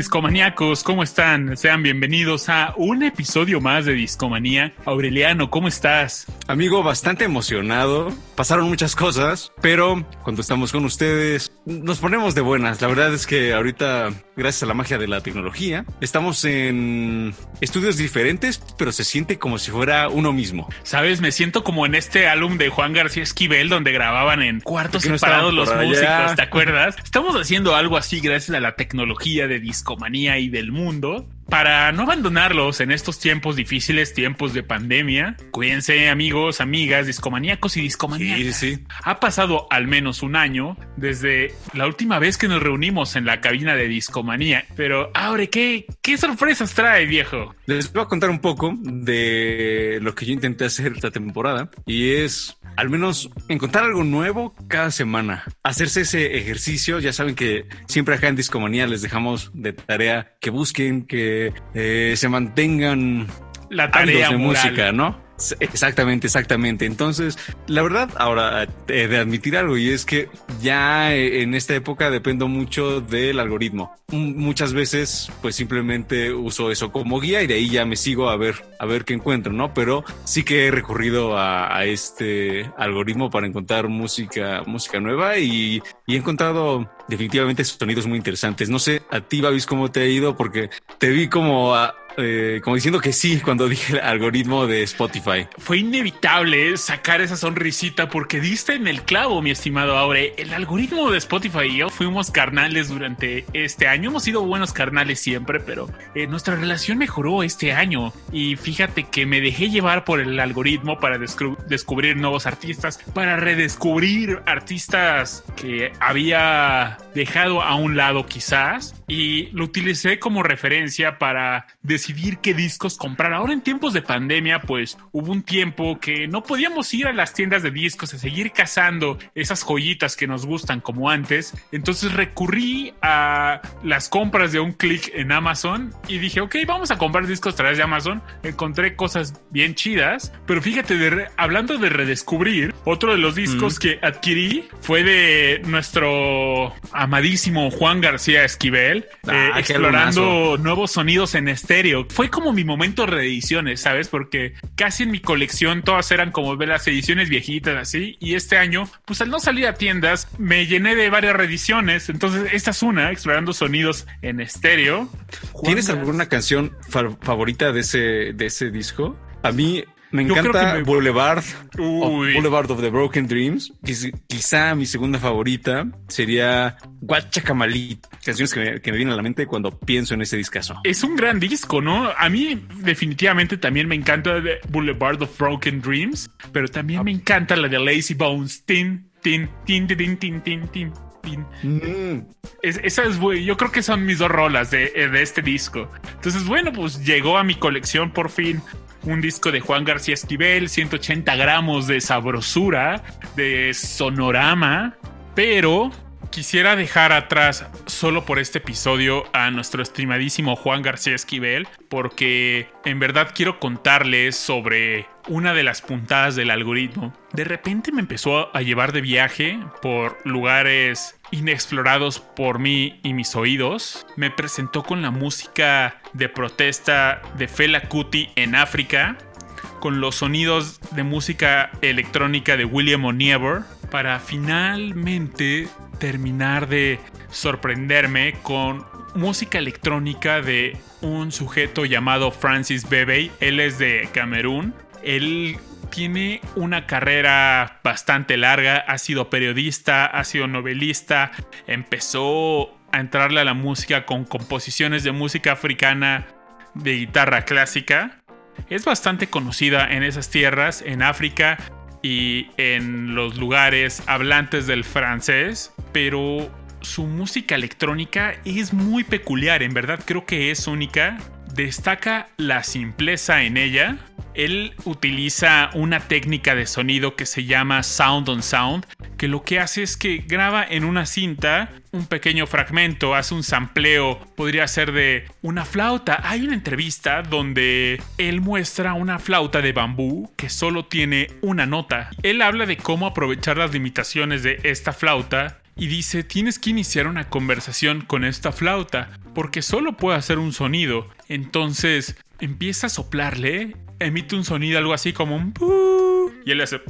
Discomaníacos, ¿cómo están? Sean bienvenidos a un episodio más de Discomanía. Aureliano, ¿cómo estás? Amigo, bastante emocionado. Pasaron muchas cosas, pero cuando estamos con ustedes nos ponemos de buenas. La verdad es que ahorita, gracias a la magia de la tecnología, estamos en estudios diferentes, pero se siente como si fuera uno mismo. Sabes, me siento como en este álbum de Juan García Esquivel donde grababan en cuartos separados los músicos, ¿te acuerdas? Estamos haciendo algo así gracias a la tecnología de discomanía y del mundo para no abandonarlos en estos tiempos difíciles, tiempos de pandemia. Cuídense, amigos, amigas, discomaníacos y discomaníacas. Sí, sí. Ha pasado al menos un año desde la última vez que nos reunimos en la cabina de discomanía. Pero, ahora, ¿qué, qué sorpresas trae, viejo? Les voy a contar un poco de lo que yo intenté hacer esta temporada y es al menos encontrar algo nuevo cada semana. Hacerse ese ejercicio. Ya saben que siempre acá en Discomanía les dejamos de tarea que busquen, que eh, se mantengan la tarea de música, ¿no? Exactamente, exactamente. Entonces, la verdad, ahora he de admitir algo y es que ya en esta época dependo mucho del algoritmo. Muchas veces, pues simplemente uso eso como guía y de ahí ya me sigo a ver, a ver qué encuentro, ¿no? Pero sí que he recurrido a, a este algoritmo para encontrar música, música nueva y, y, he encontrado definitivamente sonidos muy interesantes. No sé, a ti, Babis, cómo te ha ido porque te vi como a, eh, como diciendo que sí cuando dije el algoritmo de Spotify. Fue inevitable sacar esa sonrisita porque diste en el clavo, mi estimado Aure. El algoritmo de Spotify y yo fuimos carnales durante este año. Hemos sido buenos carnales siempre, pero eh, nuestra relación mejoró este año. Y fíjate que me dejé llevar por el algoritmo para descubrir nuevos artistas, para redescubrir artistas que había dejado a un lado quizás. Y lo utilicé como referencia para decidir qué discos comprar. Ahora en tiempos de pandemia, pues hubo un tiempo que no podíamos ir a las tiendas de discos a seguir cazando esas joyitas que nos gustan como antes. Entonces recurrí a las compras de un clic en Amazon y dije, ok, vamos a comprar discos a través de Amazon. Encontré cosas bien chidas, pero fíjate, hablando de redescubrir, otro de los discos que adquirí fue de nuestro amadísimo Juan García Esquivel, ah, eh, explorando nuevos sonidos en estéreo fue como mi momento de reediciones, ¿sabes? Porque casi en mi colección todas eran como las ediciones viejitas, así. Y este año, pues al no salir a tiendas, me llené de varias reediciones. Entonces, esta es una, explorando sonidos en estéreo. ¿Tienes alguna canción favorita de ese, de ese disco? A mí me encanta Boulevard, of, Boulevard of the Broken Dreams. Quizá mi segunda favorita sería Guachacamalit. Canciones que me, que me, vienen a la mente cuando pienso en ese discazo. Es un gran disco, ¿no? A mí definitivamente también me encanta Boulevard of Broken Dreams, pero también me encanta la de Lazy Bones. Tin, tin, tin, tin, tin, tin, tin. Mm. esa es, yo creo que son mis dos rolas de, de, este disco. Entonces, bueno, pues llegó a mi colección por fin un disco de Juan García Esquivel, 180 gramos de sabrosura, de sonorama, pero quisiera dejar atrás solo por este episodio a nuestro estimadísimo Juan García Esquivel, porque en verdad quiero contarles sobre una de las puntadas del algoritmo. De repente me empezó a llevar de viaje por lugares inexplorados por mí y mis oídos. Me presentó con la música de protesta de Fela Kuti en África, con los sonidos de música electrónica de William O'Neill, para finalmente terminar de sorprenderme con música electrónica de un sujeto llamado Francis Bebe. Él es de Camerún. Él tiene una carrera bastante larga, ha sido periodista, ha sido novelista, empezó a entrarle a la música con composiciones de música africana de guitarra clásica. Es bastante conocida en esas tierras, en África y en los lugares hablantes del francés, pero su música electrónica es muy peculiar, en verdad creo que es única. Destaca la simpleza en ella. Él utiliza una técnica de sonido que se llama Sound on Sound, que lo que hace es que graba en una cinta un pequeño fragmento, hace un sampleo, podría ser de una flauta. Hay una entrevista donde él muestra una flauta de bambú que solo tiene una nota. Él habla de cómo aprovechar las limitaciones de esta flauta y dice, tienes que iniciar una conversación con esta flauta, porque solo puede hacer un sonido. Entonces empieza a soplarle, emite un sonido algo así como un... y él hace...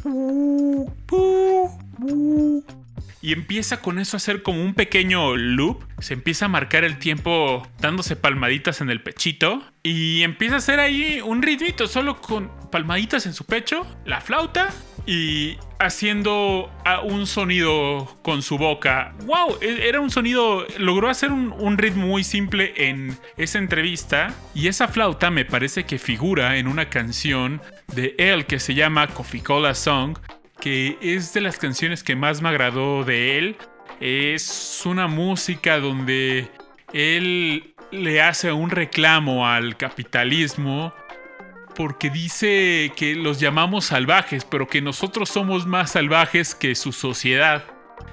Y empieza con eso a hacer como un pequeño loop. Se empieza a marcar el tiempo dándose palmaditas en el pechito. Y empieza a hacer ahí un ritmito solo con palmaditas en su pecho, la flauta y haciendo un sonido con su boca. ¡Wow! E, era un sonido. Logró hacer un, ritmo muy simple en esa entrevista. Y esa flauta me parece que figura en una canción de él que se llama Coffee Cola Song. Que es de las canciones que más me agradó de él. Es una música donde él le hace un reclamo al capitalismo porque dice que los llamamos salvajes, pero que nosotros somos más salvajes que su sociedad.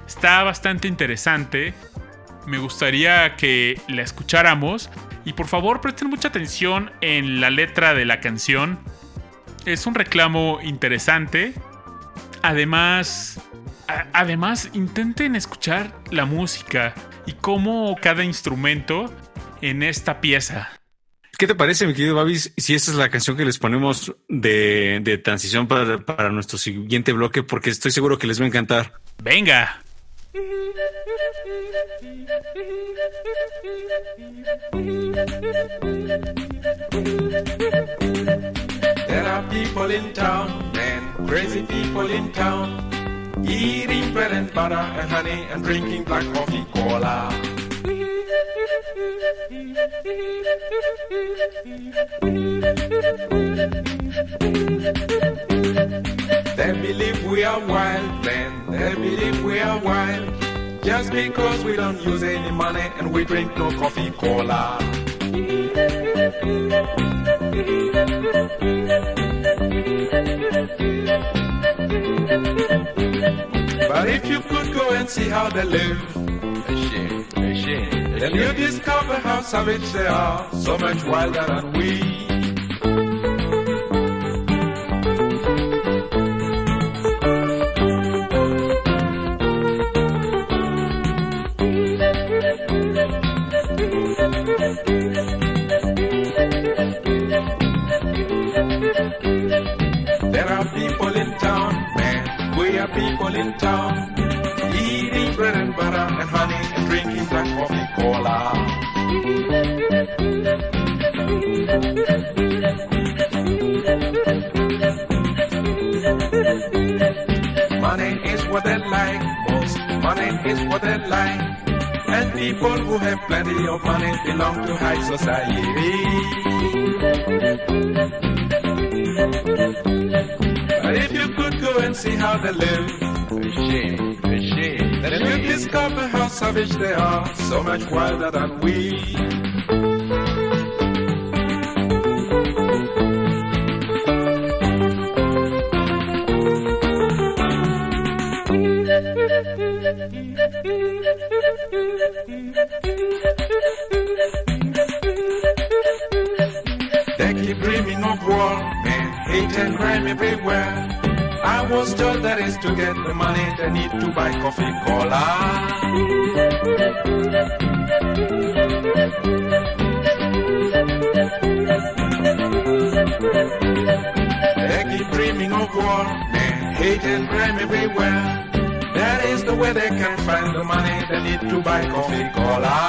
Está bastante interesante. Me gustaría que la escucháramos. Y por favor presten mucha atención en la letra de la canción. Es un reclamo interesante. Además, además intenten escuchar la música y cómo cada instrumento en esta pieza ¿Qué te parece, mi querido Babis, si esta es la canción que les ponemos de, de transición para, para, nuestro siguiente bloque? Porque estoy seguro que les va a encantar. ¡Venga! There are people in town, and crazy people in town, eating bread and butter and honey and drinking black coffee cola. They believe we are wild, man. They believe we are wild. Just because we don't use any money and we drink no coffee cola. But if you could go and see how they live, then you. discover how savage they are, so much wilder than we. There are people in town, man, we are people in town eating bread and butter and honey and drinking black coffee is what they like. And people who have plenty of money belong to high society. But if you could go and see how they live, shame, shame. Then you'd discover how savage they are, so much wilder than we. Hate and crime everywhere. I was told that is to get the money they need to buy coffee cola. They keep dreaming of war, man, hate and crime everywhere. That is the way they can find the money they need to buy coffee cola.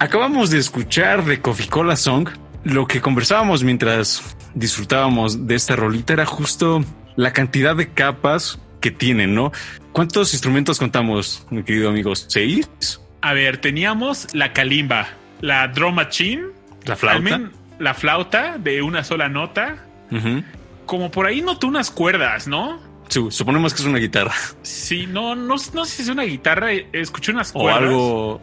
Acabamos de escuchar de Coffee Cola Song. Lo que conversábamos mientras disfrutábamos de esta rolita era justo la cantidad de capas que tienen, ¿no? ¿Cuántos instrumentos contamos, mi querido amigo? ¿Seis? A ver, teníamos la kalimba, la drum machine, la flauta, la flauta de una sola nota. Como por ahí noté unas cuerdas, ¿no? Su- suponemos que es una guitarra Sí, no, no, no sé si es una guitarra. eh, Escuché unas o cuerdas. algo,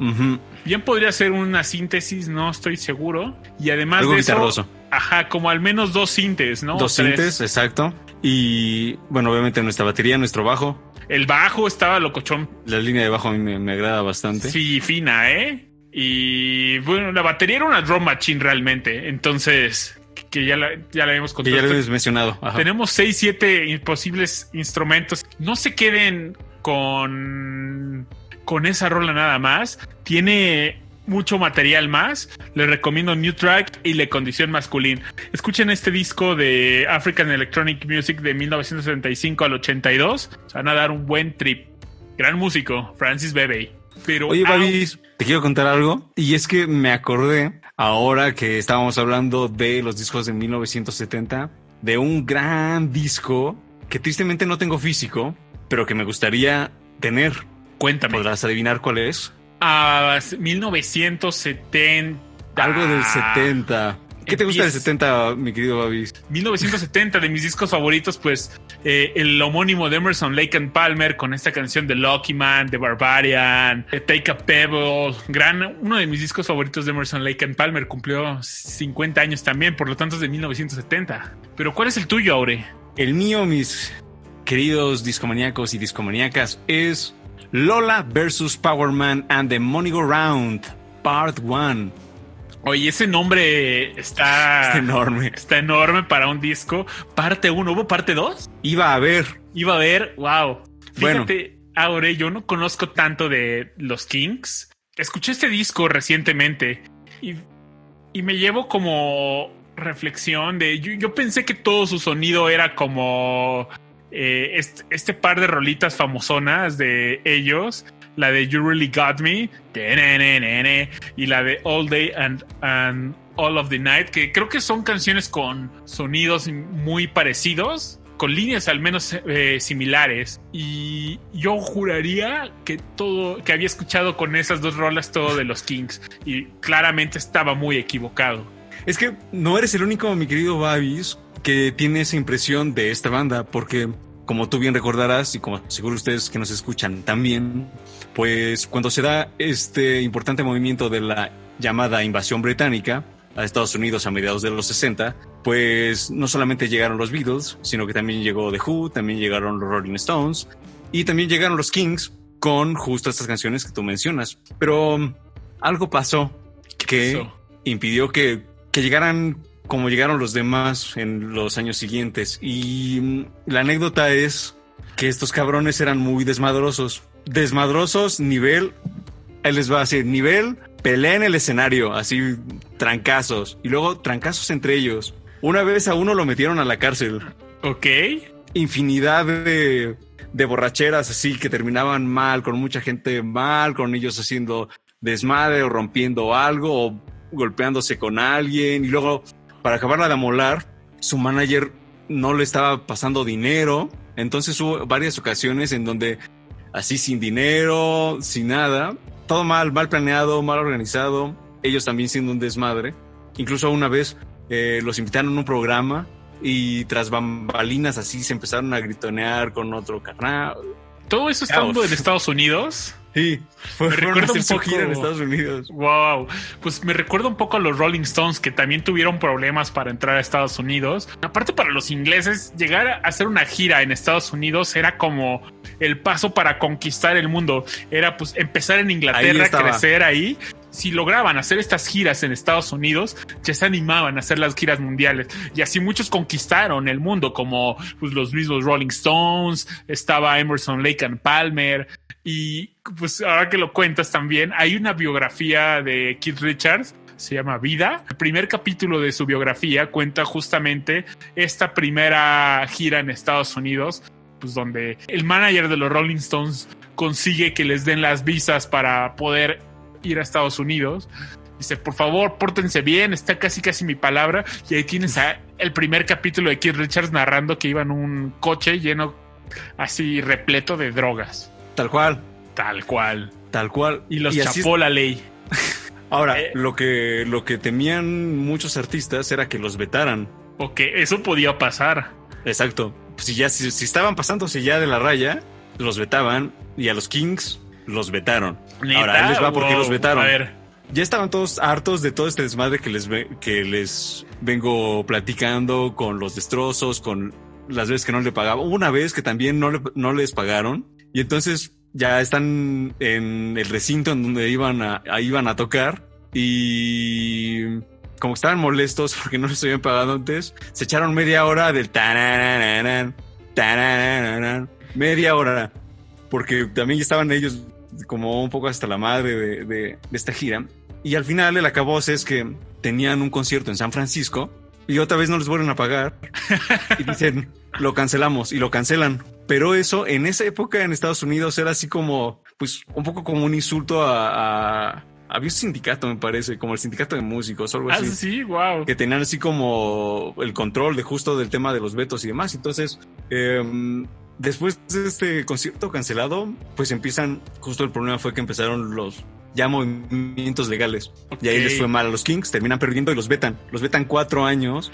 Bien podría ser una síntesis, no estoy seguro. Y además algo de eso, ajá, como al menos dos sintes, ¿no? Dos O sintes, exacto. Y bueno, obviamente nuestra batería, nuestro bajo. El bajo estaba locochón. La línea de bajo a mí me, me agrada bastante. Sí, fina, ¿eh? Y bueno, la batería era una drum machine realmente. Entonces, que ya la, ya la habíamos Que contado. ya lo habías mencionado. Ajá. Tenemos 6, 7 posibles instrumentos. No se queden con, con esa rola nada más. Tiene mucho material más. Les recomiendo New Track y Le Condición Masculín. Escuchen este disco de African Electronic Music de 1975 al 82. Se van a dar un buen trip. Gran músico, Francis Bebe. Pero Oye, Babis, te quiero contar algo. Y es que me acordé, ahora que estábamos hablando de los discos de 1970, de un gran disco que tristemente no tengo físico, pero que me gustaría tener. cuéntame. ¿Podrás adivinar cuál es? Ah, 1970. Algo del 70. ¿Qué te gusta del Empieza- 70, mi querido Babis? 1970 de mis discos favoritos, pues eh, el homónimo de Emerson Lake and Palmer con esta canción de Lucky Man, de Barbarian, de Take a Pebble, gran, uno de mis discos favoritos de Emerson Lake and Palmer cumplió 50 años también, por lo tanto es de 1970. Pero ¿cuál es el tuyo, Aure? El mío, mis queridos discomaníacos y discomaníacas, es Lola versus Power Man and the Money Go Round, Part 1. Oye, ese nombre está, Es enorme. está enorme para un disco. Parte 1, ¿hubo parte 2? Iba a haber Iba a haber, wow. Bueno. Fíjate, Aure, yo no conozco tanto de los Kings. Escuché este disco recientemente y, y me llevo como reflexión de. Yo, yo pensé que todo su sonido era como eh, este, este par de rolitas famosonas de ellos. La de You Really Got Me y la de All Day and, and All of the Night, que creo que son canciones con sonidos muy parecidos, con líneas al menos eh, similares. Y yo juraría que todo, que había escuchado con esas dos rolas todo de los Kings, y claramente estaba muy equivocado. Es que no eres el único, mi querido Babis, que tiene esa impresión de esta banda, porque como tú bien recordarás y como seguro ustedes que nos escuchan también, pues cuando se da este importante movimiento de la llamada invasión británica a Estados Unidos a mediados de los 60, pues no solamente llegaron los Beatles, sino que también llegó The Who, también llegaron los Rolling Stones y también llegaron los Kings con justo estas canciones que tú mencionas. Pero um, algo pasó que pasó? impidió que, que llegaran como llegaron los demás en los años siguientes. Y mm, la anécdota es que estos cabrones eran muy desmadrosos. Desmadrosos, nivel, ahí les va a decir, nivel, pelea en el escenario, así, trancazos. Y luego trancazos entre ellos. Una vez a uno lo metieron a la cárcel. Ok. Infinidad de, de borracheras así que terminaban mal, con mucha gente mal, con ellos haciendo desmadre o rompiendo algo o golpeándose con alguien. Y luego, para acabarla de amolar, su manager no le estaba pasando dinero. Entonces hubo varias ocasiones en donde así sin dinero, sin nada, todo mal, mal planeado, mal organizado, ellos también siendo un desmadre. Incluso una vez eh, los invitaron a un programa y tras bambalinas así se empezaron a gritonear con otro carnal. Todo eso estando en Estados Unidos. Sí, me recuerda un poco en Estados Unidos. Wow, pues me recuerda un poco a los Rolling Stones que también tuvieron problemas para entrar a Estados Unidos. Aparte para los ingleses, llegar a hacer una gira en Estados Unidos era como el paso para conquistar el mundo. Era pues empezar en Inglaterra, crecer ahí si lograban hacer estas giras en Estados Unidos, ya se animaban a hacer las giras mundiales. Y así muchos conquistaron el mundo, como pues, los mismos Rolling Stones, estaba Emerson Lake and Palmer. Y pues ahora que lo cuentas también, hay una biografía de Keith Richards se llama Vida. El primer capítulo de su biografía cuenta justamente esta primera gira en Estados Unidos, pues donde el manager de los Rolling Stones consigue que les den las visas para poder ir a Estados Unidos. Dice, por favor, pórtense bien, está casi casi mi palabra. Y ahí tienes el primer capítulo de Keith Richards narrando que iba en un coche lleno así repleto de drogas. Tal cual. Tal cual. Tal cual. Y los chapó la ley. Ahora, eh. lo, que, lo que temían muchos artistas era que los vetaran. O que eso podía pasar. Exacto. Si ya si, si estaban pasándose ya de la raya, los vetaban y a los Kings los vetaron. Ahora, él les va porque los vetaron. A ver. Ya estaban todos hartos de todo este desmadre que les, que les vengo platicando con los destrozos, con las veces que no le pagaba. Una vez que también no, no les pagaron. Y entonces ya están en el recinto en donde iban a, iban a tocar. Y como estaban molestos porque no les habían pagado antes, se echaron media hora del media hora. Porque también estaban ellos como un poco hasta la madre de, esta gira. Y al final el acabose es que tenían un concierto en San Francisco y otra vez no les vuelven a pagar y dicen, lo cancelamos y lo cancelan. Pero eso en esa época en Estados Unidos era así como, pues un poco como un insulto a, había un sindicato, me parece, como el sindicato de músicos o algo ah, así. sí, wow. Que tenían así como el control de justo del tema de los vetos y demás. Entonces, eh, Después de este concierto cancelado, pues empiezan, justo el problema fue que empezaron los ya movimientos legales. Y ahí les fue mal a los Kings, terminan perdiendo y los vetan. Los vetan cuatro años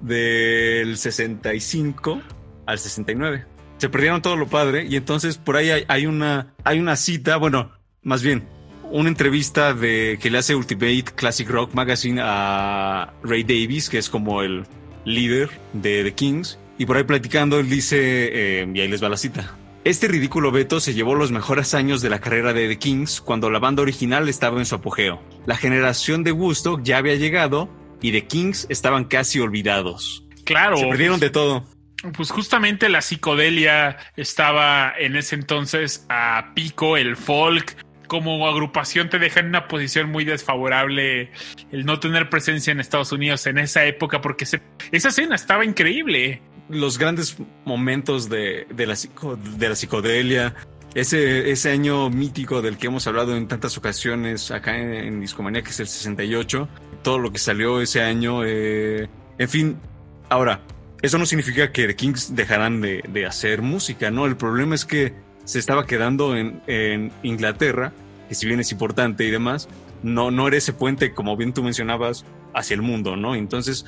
del 65 al 69. Se perdieron todo lo padre y entonces por ahí hay, una, hay una cita, bueno, más bien, una entrevista de que le hace Ultimate Classic Rock Magazine a Ray Davis, que es como el líder de The Kings, y por ahí platicando, él dice, eh, y ahí les va la cita. Este ridículo veto se llevó los mejores años de la carrera de The Kings cuando la banda original estaba en su apogeo. La generación de Woodstock ya había llegado y The Kings estaban casi olvidados. Claro. Se perdieron pues, de todo. Pues justamente la psicodelia estaba en ese entonces a pico, el folk, como agrupación te deja en una posición muy desfavorable el no tener presencia en Estados Unidos en esa época, porque esa escena estaba increíble. Los grandes momentos de, la, de la psicodelia, ese, ese año mítico del que hemos hablado en tantas ocasiones acá en, Discomanía, que es el 68, todo lo que salió ese año, eh, en fin, ahora, eso no significa que The Kings dejarán de, de hacer música, ¿no? El problema es que se estaba quedando en, Inglaterra, que si bien es importante y demás, no, no era ese puente, como bien tú mencionabas, hacia el mundo, ¿no? Entonces,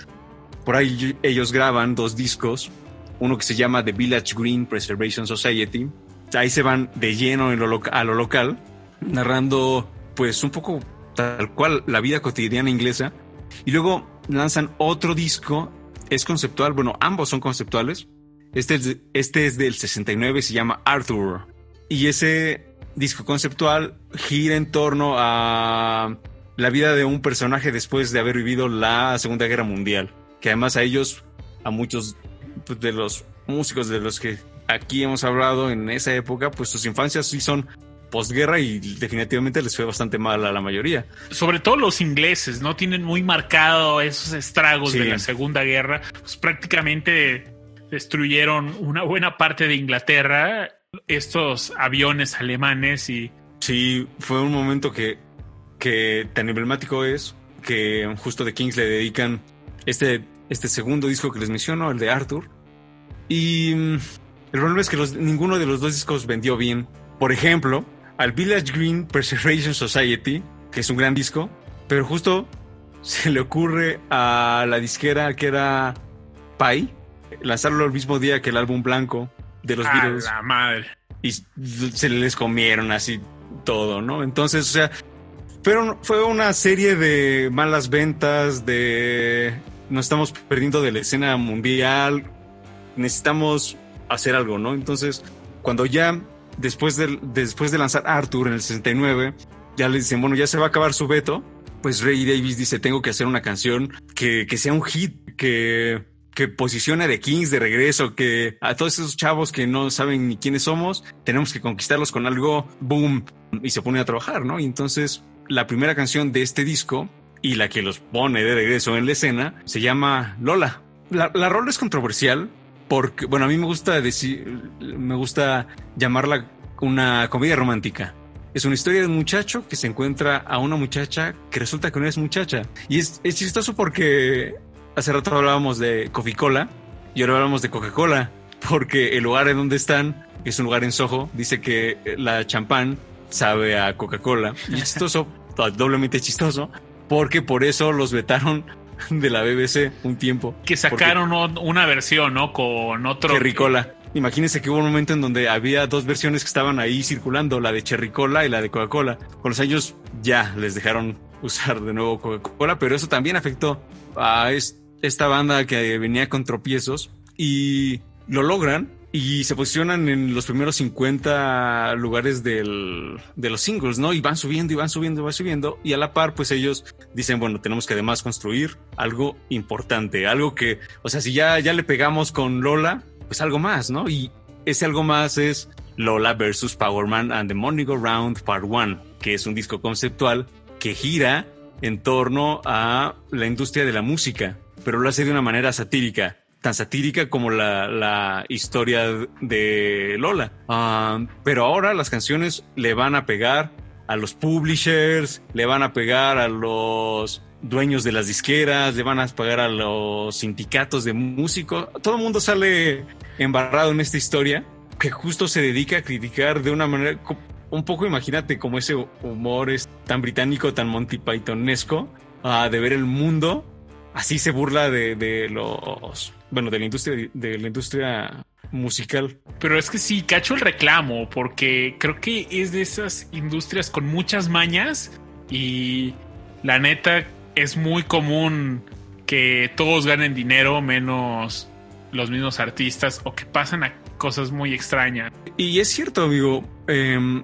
por ahí ellos graban dos discos, uno que se llama The Village Green Preservation Society, ahí se van de lleno a lo local, narrando pues un poco tal cual la vida cotidiana inglesa, y luego lanzan otro disco, es conceptual, bueno, ambos son conceptuales, este es, este es del 69, se llama Arthur. Y ese disco conceptual gira en torno a la vida de un personaje después de haber vivido la Segunda Guerra Mundial. Que además a ellos, a muchos pues, de los músicos de los que aquí hemos hablado en esa época, pues sus infancias sí son posguerra y definitivamente les fue bastante mal a la mayoría. Sobre todo los ingleses, ¿no? Tienen muy marcado esos estragos de la Segunda Guerra. Pues prácticamente destruyeron una buena parte de Inglaterra, estos aviones alemanes y... Sí, fue un momento que, que tan emblemático es que justo de Kings le dedican este, este segundo disco que les menciono, el de Arthur, Y mm, el problema es que ninguno de los dos discos vendió bien. Por ejemplo, al Village Green Preservation Society, que es un gran disco, pero justo se le ocurre a la disquera que era Pi lanzarlo el mismo día que el álbum blanco de los Beatles. la madre. Y se les comieron así todo, ¿no? Entonces, o sea, pero fue una serie de malas ventas, de nos estamos perdiendo de la escena mundial, necesitamos hacer algo, ¿no? Entonces, cuando ya después de, después de lanzar Arthur en el 69, ya le dicen, bueno, ya se va a acabar su veto, pues Ray Davis dice, tengo que hacer una canción que, que sea un hit, que, que posicione a The Kings de regreso, que a todos esos chavos que no saben ni quiénes somos, tenemos que conquistarlos con algo, boom, y se pone a trabajar, ¿no? Y entonces la primera canción de este disco y la que los pone de regreso en la escena se llama Lola. La, la rola es controversial porque, bueno, a mí me gusta decir, me gusta llamarla una comedia romántica. Es una historia de un muchacho que se encuentra a una muchacha que resulta que no es muchacha. Y es, es chistoso porque hace rato hablábamos de Coca-Cola y ahora hablamos de Coca-Cola porque el lugar en donde están es un lugar en Soho. Dice que la champán sabe a Coca-Cola. Y es chistoso, doblemente chistoso, porque por eso los vetaron de la BBC un tiempo. Que sacaron una versión, ¿no? Con otro. Cherry-Cola. Imagínense que hubo un momento en donde había dos versiones que estaban ahí circulando, la de Cherry Cola y la de Coca-Cola. Con los años ya les dejaron usar de nuevo Coca-Cola, pero eso también afectó a esta banda que venía con tropiezos y lo logran y se posicionan en los primeros 50 lugares del, de los singles, ¿no? Y van subiendo y van subiendo y van subiendo. Y a la par, pues ellos dicen, bueno, tenemos que además construir algo importante, algo que, o sea, si ya, ya le pegamos con Lola, pues algo más, ¿no? Y ese algo más es Lola versus Power Man and the Money Go Round Part 1, que es un disco conceptual que gira en torno a la industria de la música, pero lo hace de una manera satírica tan satírica como la, historia de Lola. Ah, pero ahora las canciones le van a pegar a los publishers, le van a pegar a los dueños de las disqueras, le van a pagar a los sindicatos de músicos. Todo el mundo sale embarrado en esta historia que justo se dedica a criticar de una manera un poco, imagínate, como ese humor es tan británico, tan Monty Pythonesco, uh, de ver el mundo así se burla de, los, bueno, de la industria, de la industria musical. Pero es que sí, cacho el reclamo, porque creo que es de esas industrias con muchas mañas y la neta es muy común que todos ganen dinero menos los mismos artistas o que pasan a cosas muy extrañas. Y es cierto, amigo. Em,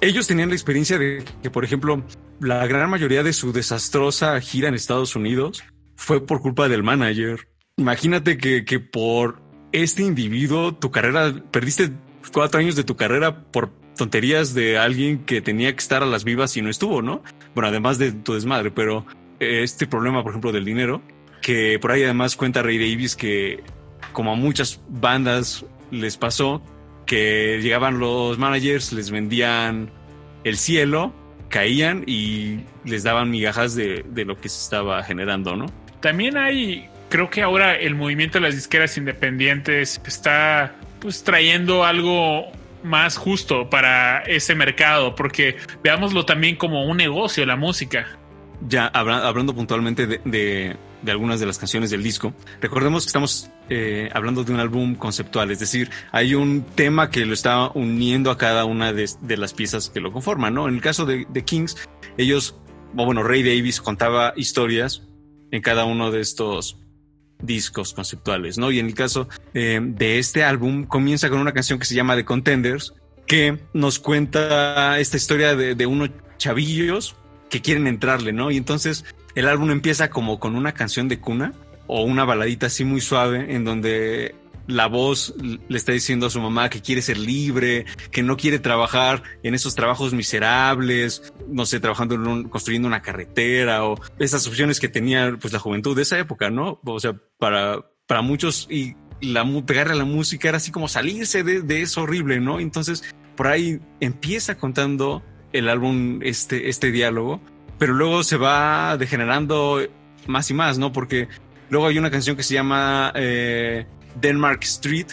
ellos tenían la experiencia de que, por ejemplo, la gran mayoría de su desastrosa gira en Estados Unidos fue por culpa del manager. Imagínate que, que por este individuo tu carrera, perdiste cuatro años de tu carrera por tonterías de alguien que tenía que estar a las vivas y no estuvo, ¿no? Bueno, además de tu desmadre, pero este problema, por ejemplo, del dinero, que por ahí además cuenta Ray Davis que como a muchas bandas les pasó, que llegaban los managers, les vendían el cielo, caían y les daban migajas de, de lo que se estaba generando, ¿no? También hay, creo que ahora el movimiento de las disqueras independientes está pues trayendo algo más justo para ese mercado, porque veámoslo también como un negocio, la música. Ya hablando puntualmente de, algunas de las canciones del disco, recordemos que estamos eh, hablando de un álbum conceptual, es decir, hay un tema que lo está uniendo a cada una de, las piezas que lo conforman, ¿no? En el caso de, de Kings, ellos, bueno, Ray Davis contaba historias en cada uno de estos discos conceptuales, ¿no? Y en el caso eh, de este álbum comienza con una canción que se llama The Contenders, que nos cuenta esta historia de, de unos chavillos que quieren entrarle, ¿no? Y entonces el álbum empieza como con una canción de cuna o una baladita así muy suave en donde la voz le está diciendo a su mamá que quiere ser libre, que no quiere trabajar en esos trabajos miserables, no sé, trabajando en un, construyendo una carretera o esas opciones que tenía pues la juventud de esa época, ¿no? O sea, para, para muchos y la, pegarle a la música era así como salirse de, de eso horrible, ¿no? Entonces, por ahí empieza contando el álbum este, este diálogo, pero luego se va degenerando más y más, ¿no? Porque luego hay una canción que se llama... Eh, Denmark Street,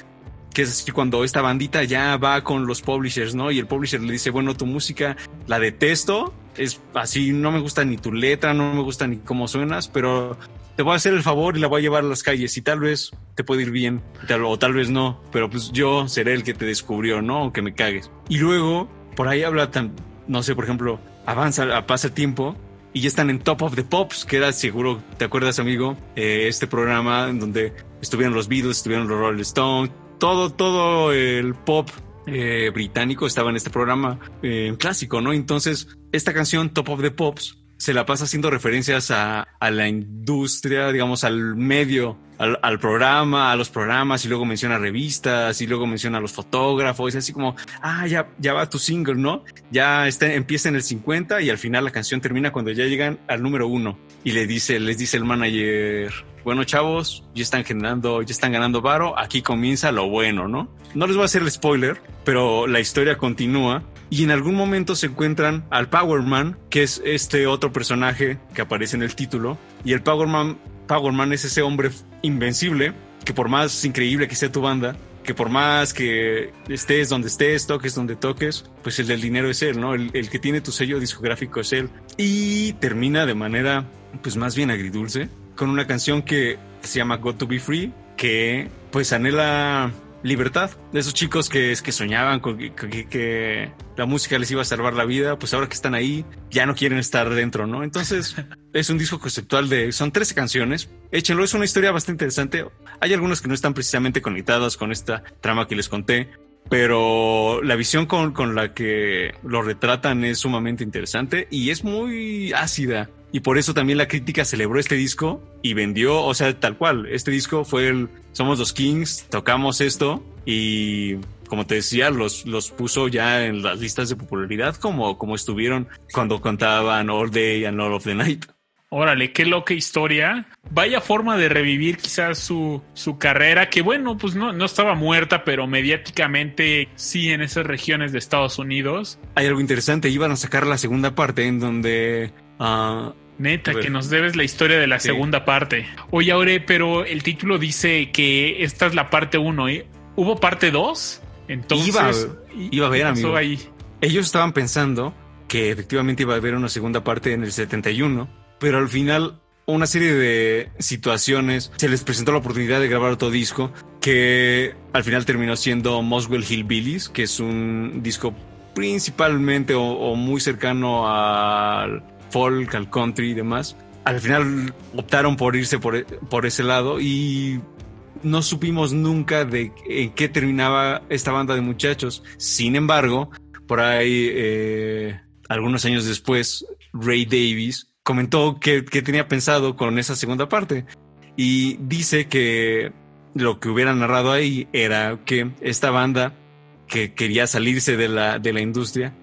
que es cuando esta bandita ya va con los publishers, ¿no? Y el publisher le dice, bueno, tu música la detesto, es así, no me gusta ni tu letra, no me gusta ni cómo suenas, pero te voy a hacer el favor y la voy a llevar a las calles y tal vez te puede ir bien o tal vez no, pero pues yo seré el que te descubrió, ¿no? O que me cagues. Y luego, por ahí habla tan, no sé, por ejemplo, avanza, pasa tiempo y ya están en Top of the Pops, que era seguro, ¿te acuerdas, amigo? Eh, este programa en donde estuvieron los Beatles, estuvieron los Rolling Stones, todo, todo el pop eh, británico estaba en este programa eh, clásico, ¿no? Entonces, esta canción, Top of the Pops, se la pasa haciendo referencias a, a la industria, digamos, al medio, al, programa, a los programas, y luego menciona revistas, y luego menciona los fotógrafos, y así como, ah, ya, ya va tu single, ¿no? Ya está, empieza en el 50 y al final la canción termina cuando ya llegan al número uno. Y le dice, les dice el manager, bueno, chavos, ya están generando, ya están ganando varo, aquí comienza lo bueno, ¿no? No les voy a hacer el spoiler, pero la historia continúa y en algún momento se encuentran al Power Man, que es este otro personaje que aparece en el título, y el Power Man, Power Man es ese hombre invencible que por más increíble que sea tu banda, que por más que estés donde estés, toques donde toques, pues el del dinero es él, ¿no? El, que tiene tu sello discográfico es él. Y termina de manera, pues más bien agridulce, con una canción que se llama Got to Be Free, que pues anhela libertad. De esos chicos que, que soñaban con que, que, la música les iba a salvar la vida, pues ahora que están ahí, ya no quieren estar dentro, ¿no? Entonces, es un disco conceptual de. Son 13 canciones. Échenlo, es una historia bastante interesante. Hay algunas que no están precisamente conectadas con esta trama que les conté. Pero la visión con, con la que lo retratan es sumamente interesante y es muy ácida. Y por eso también la crítica celebró este disco y vendió, o sea, tal cual. Este disco fue el Somos los Kings, tocamos esto y como te decía, los, los puso ya en las listas de popularidad como, como estuvieron cuando contaban All Day and All of the Night. Órale, qué loca historia. Vaya forma de revivir quizás su, su carrera, que bueno, pues no, no estaba muerta, pero mediáticamente sí en esas regiones de Estados Unidos. Hay algo interesante, iban a sacar la segunda parte en donde Uh, Neta, que nos debes la historia de la sí. segunda parte. Oye, Aure, pero el título dice que esta es la parte 1, ¿eh? ¿Hubo parte 2? Entonces. Iba, iba a haber, amigo. Ahí? Ellos estaban pensando que efectivamente iba a haber una segunda parte en el 71, pero al final una serie de situaciones se les presentó la oportunidad de grabar otro disco que al final terminó siendo Moswell Hillbillies, que es un disco principalmente o, o muy cercano al folk, al country y demás. Al final optaron por irse por, por ese lado y no supimos nunca de en qué terminaba esta banda de muchachos. Sin embargo, por ahí, eh, algunos años después, Ray Davis comentó que, tenía pensado con esa segunda parte y dice que lo que hubiera narrado ahí era que esta banda que quería salirse de la industria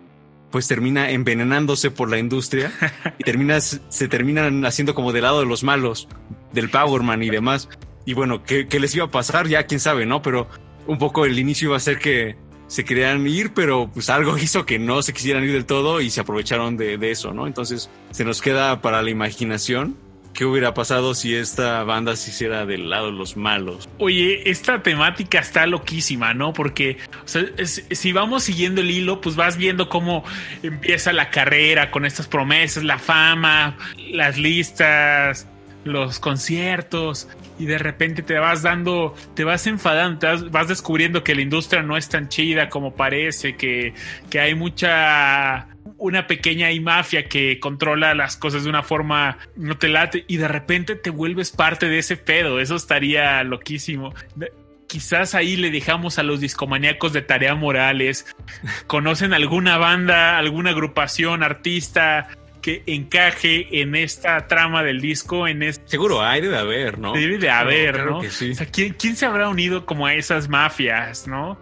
pues termina envenenándose por la industria y termina, se terminan haciendo como del lado de los malos, del Powerman y demás. Y bueno, ¿qué, ¿qué, les iba a pasar? Ya quién sabe, ¿no? Pero un poco el inicio iba a ser que se querían ir, pero pues algo hizo que no se quisieran ir del todo y se aprovecharon de eso, ¿no? Entonces se nos queda para la imaginación ¿Qué hubiera pasado si esta banda se hiciera del lado de los malos? Oye, esta temática está loquísima, ¿no? Porque o sea, si vamos siguiendo el hilo, pues vas viendo cómo empieza la carrera con estas promesas, la fama, las listas, los conciertos y de repente te vas dando, te vas enfadando, te vas, vas descubriendo que la industria no es tan chida como parece, que, que hay mucha una pequeña y mafia que controla las cosas de una forma no te late y de repente te vuelves parte de ese pedo. Eso estaría loquísimo. Quizás ahí le dejamos a los discomaníacos de Tarea Morales. ¿Conocen alguna banda, alguna agrupación, artista que encaje en esta trama del disco? En este... Seguro hay, debe haber, ¿no? Debe de haber, claro, ¿no? Sí. o sea, ¿quién, ¿quién, se habrá unido como a esas mafias, no?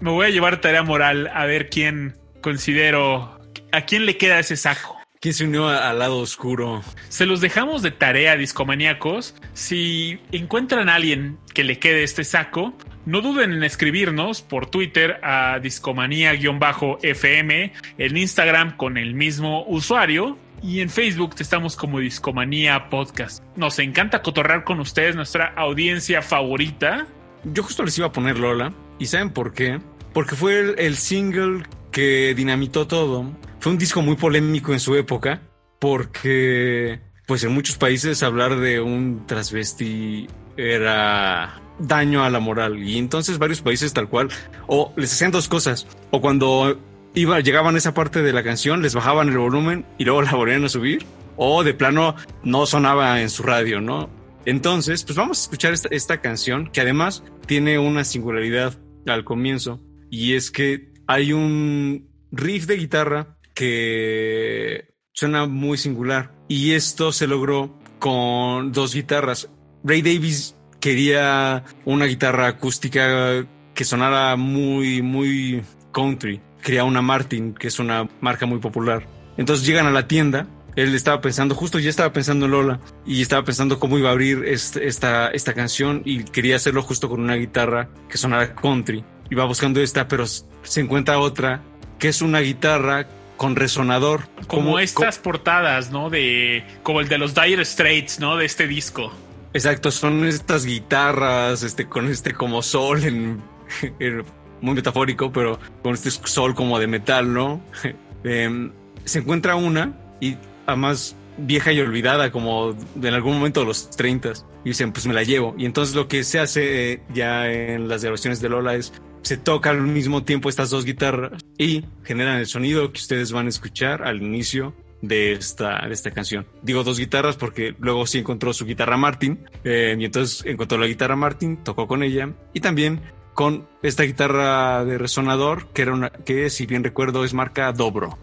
Me voy a llevar Tarea Moral a ver quién considero ¿A quién le queda ese saco? ¿Quién se unió al lado oscuro? Se los dejamos de tarea, discomaníacos. Si encuentran a alguien que le quede este saco, no duden en escribirnos por Twitter a discomanía-fm, en Instagram con el mismo usuario y en Facebook estamos como Discomanía Podcast. Nos encanta cotorrar con ustedes, nuestra audiencia favorita. Yo justo les iba a poner Lola, ¿Y saben por qué? Porque fue el, el single que dinamitó todo. Fue un disco muy polémico en su época, porque pues en muchos países hablar de un transvesti era daño a la moral. Y entonces varios países tal cual, o les hacían dos cosas, o cuando iba, llegaban a esa parte de la canción, les bajaban el volumen y luego la volvían a subir, o de plano no sonaba en su radio, ¿no? Entonces, pues vamos a escuchar esta, esta canción que además tiene una singularidad al comienzo, y es que hay un riff de guitarra que suena muy singular, y esto se logró con dos guitarras. Ray Davis quería una guitarra acústica que sonara muy, muy country. Quería una Martin, que es una marca muy popular. Entonces llegan a la tienda. Él estaba pensando, justo ya estaba pensando en Lola y estaba pensando cómo iba a abrir esta, esta canción y quería hacerlo justo con una guitarra que sonara country. Iba buscando esta, pero se encuentra otra que es una guitarra con resonador. Como, estas portadas, ¿no? De como el de los Dire Straits, ¿no? De este disco. Exacto, son estas guitarras, este, con este como sol en, en- muy metafórico, pero con este sol como de metal, ¿no? Em, se encuentra una y además vieja y olvidada, como de en algún momento de los 30 y dicen, pues me la llevo. Y entonces lo que se hace eh, ya en las grabaciones de Lola es se toca al mismo tiempo estas dos guitarras y generan el sonido que ustedes van a escuchar al inicio de esta, de esta canción. Digo dos guitarras porque luego sí encontró su guitarra Martin eh, y entonces encontró la guitarra Martin, tocó con ella y también con esta guitarra de resonador que era una que si bien recuerdo es marca Dobro.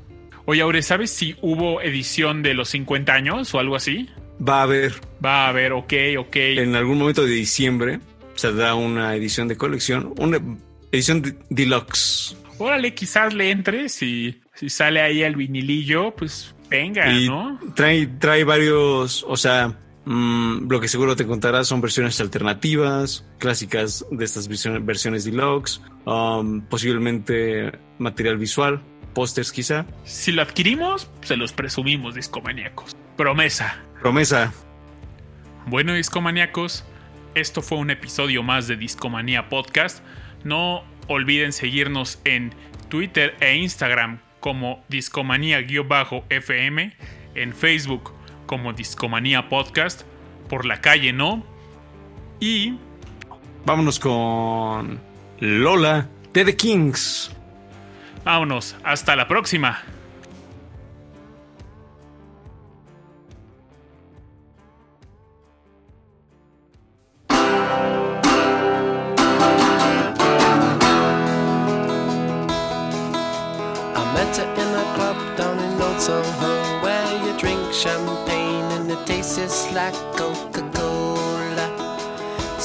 Oye, Aure, ¿sabes si hubo edición de los 50 años o algo así? Va a haber Va a haber, ok, ok. en algún momento de diciembre se da una edición de colección, una edición de- deluxe. Órale, quizás le entre si, si sale ahí el vinilillo, pues venga, y ¿no? trae, trae varios, o sea, mm, lo que seguro te contará son versiones alternativas, clásicas de estas versiones, versiones deluxe, um, posiblemente material visual, pósters quizá. Si lo adquirimos, se los presumimos, discomaníacos. Promesa. Promesa, Bueno, discomaníacos, esto fue un episodio más de Discomanía Podcast. No olviden seguirnos en Twitter e Instagram como Discomanía-FM, en Facebook como Discomanía Podcast, por la calle, ¿no? Y vámonos con Lola de The Kings. vámonos, hasta la próxima.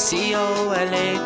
C O L A